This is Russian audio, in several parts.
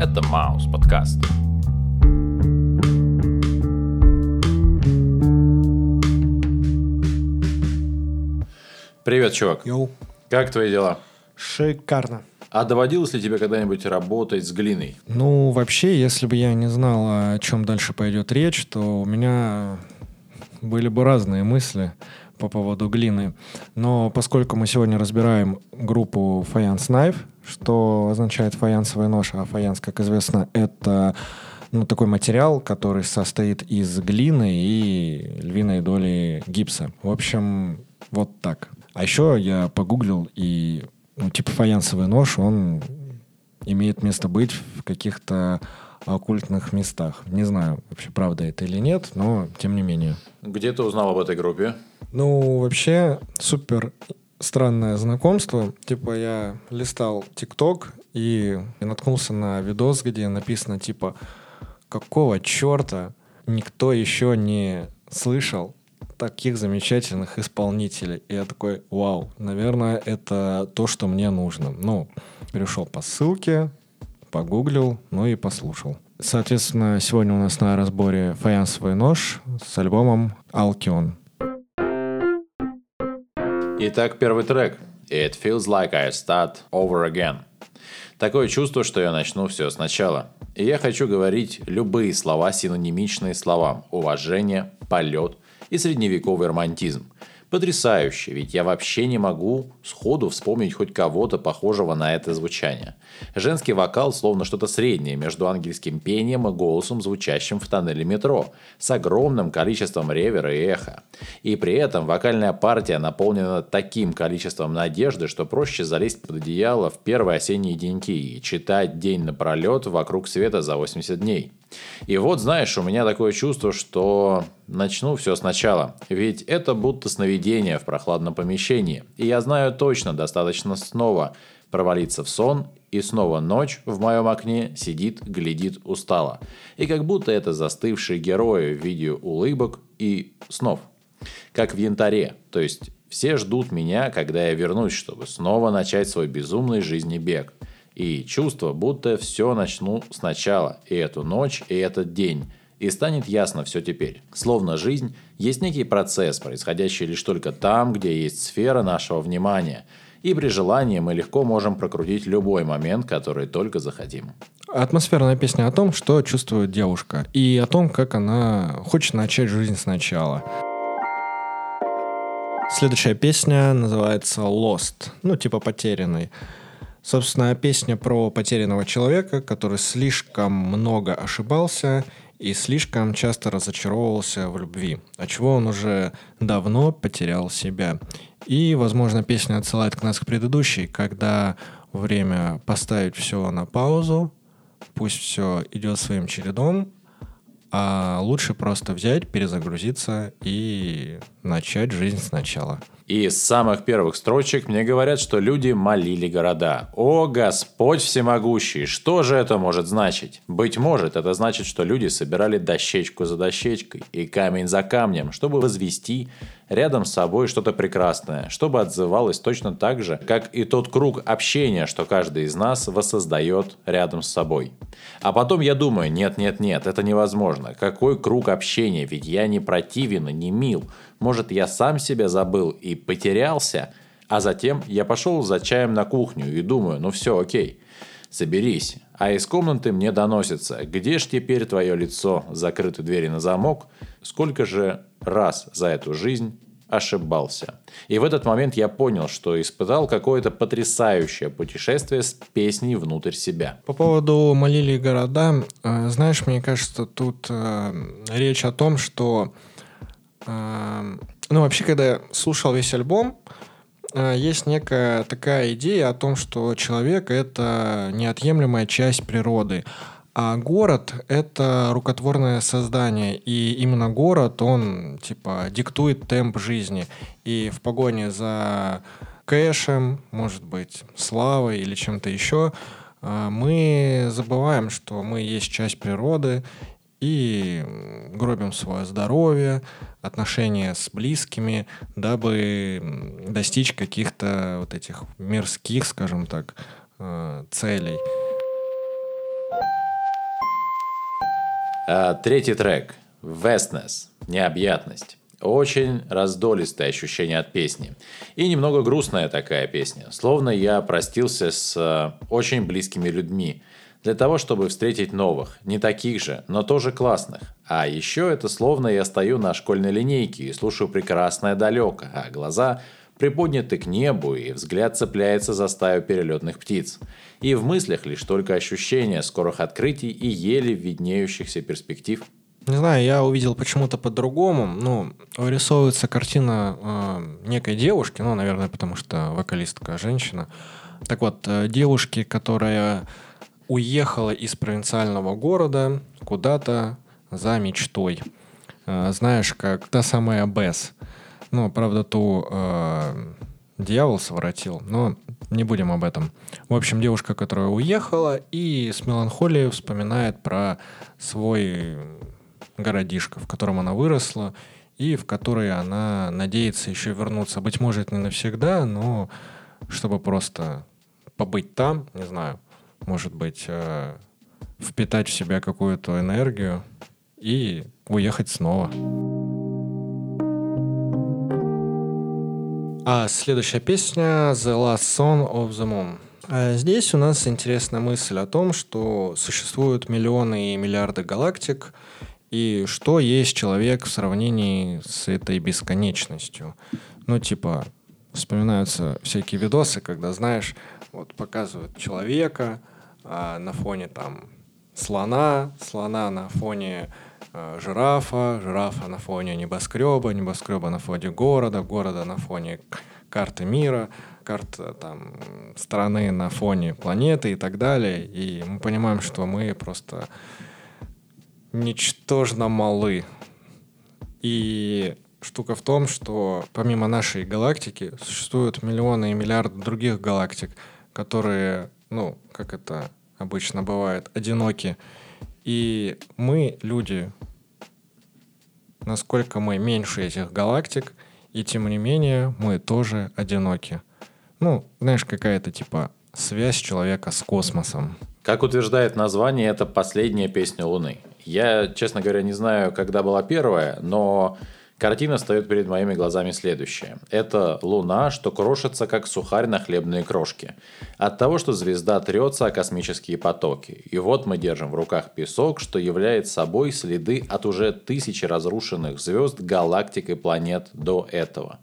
Это Маус подкаст. Привет, чувак. Йоу. Как твои дела? Шикарно. А доводилось ли тебе когда-нибудь работать с глиной? Ну, вообще, если бы я не знал, о чем дальше пойдет речь, то у меня были бы разные мысли по поводу глины. Но поскольку мы сегодня разбираем группу Faience Knife, что означает фаянсовый нож, а фаянс, как известно, это ну, такой материал, который состоит из глины и львиной доли гипса. В общем, вот так. А еще я погуглил, и ну, типа фаянсовый нож, он имеет место быть в каких-то оккультных местах. Не знаю, вообще правда это или нет, но тем не менее. Где ты узнал об этой группе? Ну, вообще, супер странное знакомство. Типа я листал ТикТок и наткнулся на видос, где написано типа «Какого черта никто еще не слышал таких замечательных исполнителей?» И я такой «Вау, наверное, это то, что мне нужно». Ну, перешел по ссылке, погуглил, ну и послушал. Соответственно, сегодня у нас на разборе «Фаянсовый нож» с альбомом «Алкион». Итак, первый трек. It feels like I start over again. Такое чувство, что я начну все сначала. И я хочу говорить любые слова, синонимичные словам. Уважение, полет и средневековый романтизм. Потрясающе, ведь я вообще не могу сходу вспомнить хоть кого-то похожего на это звучание. Женский вокал словно что-то среднее между ангельским пением и голосом, звучащим в тоннеле метро, с огромным количеством ревера и эха. И при этом вокальная партия наполнена таким количеством надежды, что проще залезть под одеяло в первые осенние деньки и читать день напролет вокруг света за 80 дней. И вот, знаешь, у меня такое чувство, что начну все сначала. Ведь это будто сновидение в прохладном помещении. И я знаю точно, достаточно снова провалиться в сон, и снова ночь в моем окне сидит, глядит устало. И как будто это застывшие герои в виде улыбок и снов. Как в янтаре. То есть все ждут меня, когда я вернусь, чтобы снова начать свой безумный жизни бег. И чувство, будто все начну сначала, и эту ночь, и этот день. И станет ясно все теперь. Словно жизнь есть некий процесс, происходящий лишь только там, где есть сфера нашего внимания. И при желании мы легко можем прокрутить любой момент, который только захотим. Атмосферная песня о том, что чувствует девушка, и о том, как она хочет начать жизнь сначала. Следующая песня называется Lost, ну типа потерянный. Собственно, песня про потерянного человека, который слишком много ошибался и слишком часто разочаровывался в любви, от чего он уже давно потерял себя. И, возможно, песня отсылает к нас к предыдущей, когда время поставить все на паузу, пусть все идет своим чередом, а лучше просто взять, перезагрузиться и начать жизнь сначала. И с самых первых строчек мне говорят, что люди молили города. О, Господь всемогущий, что же это может значить? Быть может, это значит, что люди собирали дощечку за дощечкой и камень за камнем, чтобы возвести рядом с собой что-то прекрасное, чтобы отзывалось точно так же, как и тот круг общения, что каждый из нас воссоздает рядом с собой. А потом я думаю, нет-нет-нет, это невозможно. Какой круг общения? Ведь я не противен и не мил. Может, я сам себя забыл и потерялся? А затем я пошел за чаем на кухню и думаю, ну все, окей, соберись. А из комнаты мне доносится, где ж теперь твое лицо, закрыты двери на замок? Сколько же раз за эту жизнь ошибался. И в этот момент я понял, что испытал какое-то потрясающее путешествие с песней внутрь себя. По поводу «Молили города», э, знаешь, мне кажется, тут э, речь о том, что ну, вообще, когда я слушал весь альбом, э, есть некая такая идея о том, что человек — это неотъемлемая часть природы, а город — это рукотворное создание, и именно город, он, типа, диктует темп жизни. И в погоне за кэшем, может быть, славой или чем-то еще, э, мы забываем, что мы есть часть природы, и гробим свое здоровье, отношения с близкими, дабы достичь каких-то вот этих мирских, скажем так, э, целей. А, третий трек. Vastness. Необъятность. Очень раздолистое ощущение от песни. И немного грустная такая песня. Словно я простился с э, очень близкими людьми. Для того, чтобы встретить новых. Не таких же, но тоже классных. А еще это словно я стою на школьной линейке и слушаю прекрасное далеко, а глаза приподняты к небу, и взгляд цепляется за стаю перелетных птиц. И в мыслях лишь только ощущение скорых открытий и еле виднеющихся перспектив – не знаю, я увидел почему-то по-другому. Ну, вырисовывается картина э, некой девушки, ну, наверное, потому что вокалистка женщина. Так вот, э, девушки, которая уехала из провинциального города куда-то за мечтой. Э, знаешь, как та самая Бесс. Ну, правда, ту э, дьявол своротил, но не будем об этом. В общем, девушка, которая уехала и с меланхолией вспоминает про свой городишко, в котором она выросла, и в который она надеется еще вернуться. Быть может, не навсегда, но чтобы просто побыть там, не знаю, может быть, э, впитать в себя какую-то энергию и уехать снова. А следующая песня The Last Song of the Moon. А здесь у нас интересная мысль о том, что существуют миллионы и миллиарды галактик, и что есть человек в сравнении с этой бесконечностью. Ну, типа, вспоминаются всякие видосы, когда, знаешь, вот показывают человека а на фоне там слона, слона на фоне э, жирафа, жирафа на фоне небоскреба, небоскреба на фоне города, города на фоне карты мира, карта там страны на фоне планеты и так далее. И мы понимаем, что мы просто ничтожно малы. И штука в том, что помимо нашей галактики существуют миллионы и миллиарды других галактик, которые, ну, как это обычно бывает, одиноки. И мы, люди, насколько мы меньше этих галактик, и тем не менее мы тоже одиноки. Ну, знаешь, какая-то типа связь человека с космосом. Как утверждает название, это последняя песня Луны. Я, честно говоря, не знаю, когда была первая, но картина встает перед моими глазами следующая. Это луна, что крошится, как сухарь на хлебные крошки. От того, что звезда трется о космические потоки. И вот мы держим в руках песок, что является собой следы от уже тысячи разрушенных звезд, галактик и планет до этого.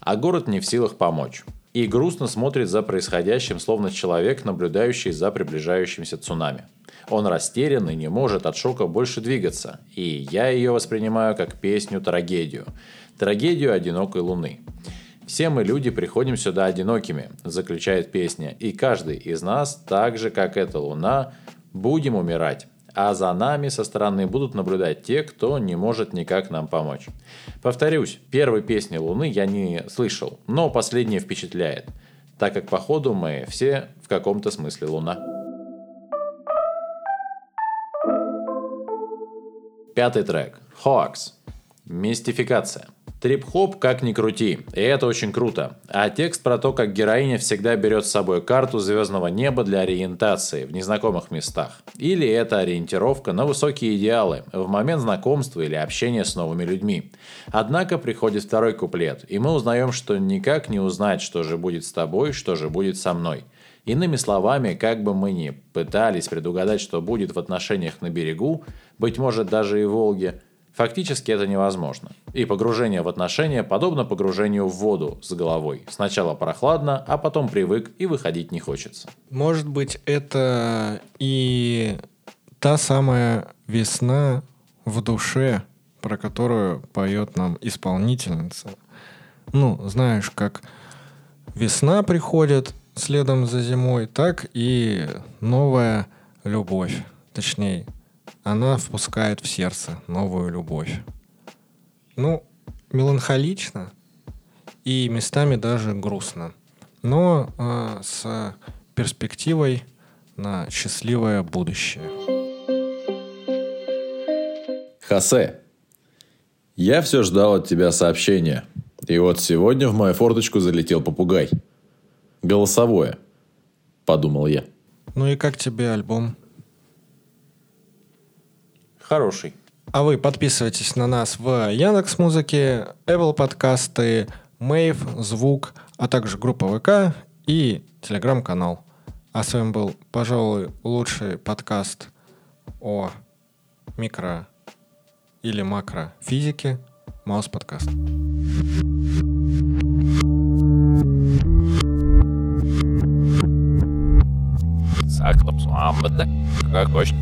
А город не в силах помочь и грустно смотрит за происходящим, словно человек, наблюдающий за приближающимся цунами. Он растерян и не может от шока больше двигаться, и я ее воспринимаю как песню-трагедию. Трагедию одинокой луны. Все мы, люди, приходим сюда одинокими, заключает песня, и каждый из нас, так же, как эта луна, будем умирать а за нами со стороны будут наблюдать те, кто не может никак нам помочь. Повторюсь, первой песни Луны я не слышал, но последняя впечатляет, так как походу мы все в каком-то смысле Луна. Пятый трек. Hoax. Мистификация. Трип-хоп как ни крути, и это очень круто. А текст про то, как героиня всегда берет с собой карту звездного неба для ориентации в незнакомых местах. Или это ориентировка на высокие идеалы в момент знакомства или общения с новыми людьми. Однако приходит второй куплет, и мы узнаем, что никак не узнать, что же будет с тобой, что же будет со мной. Иными словами, как бы мы ни пытались предугадать, что будет в отношениях на берегу, быть может даже и Волге – Фактически это невозможно. И погружение в отношения подобно погружению в воду с головой. Сначала прохладно, а потом привык и выходить не хочется. Может быть, это и та самая весна в душе, про которую поет нам исполнительница. Ну, знаешь, как весна приходит следом за зимой, так и новая любовь. Точнее, она впускает в сердце новую любовь. Ну, меланхолично и местами даже грустно, но э, с перспективой на счастливое будущее. Хосе, я все ждал от тебя сообщения. И вот сегодня в мою форточку залетел попугай. Голосовое, подумал я. Ну и как тебе альбом? Хороший. А вы подписывайтесь на нас в Яндекс Музыке, Apple подкасты, Мейв, Звук, а также группа ВК и Телеграм-канал. А с вами был, пожалуй, лучший подкаст о микро или макро физике Саклапс, а, как хочешь.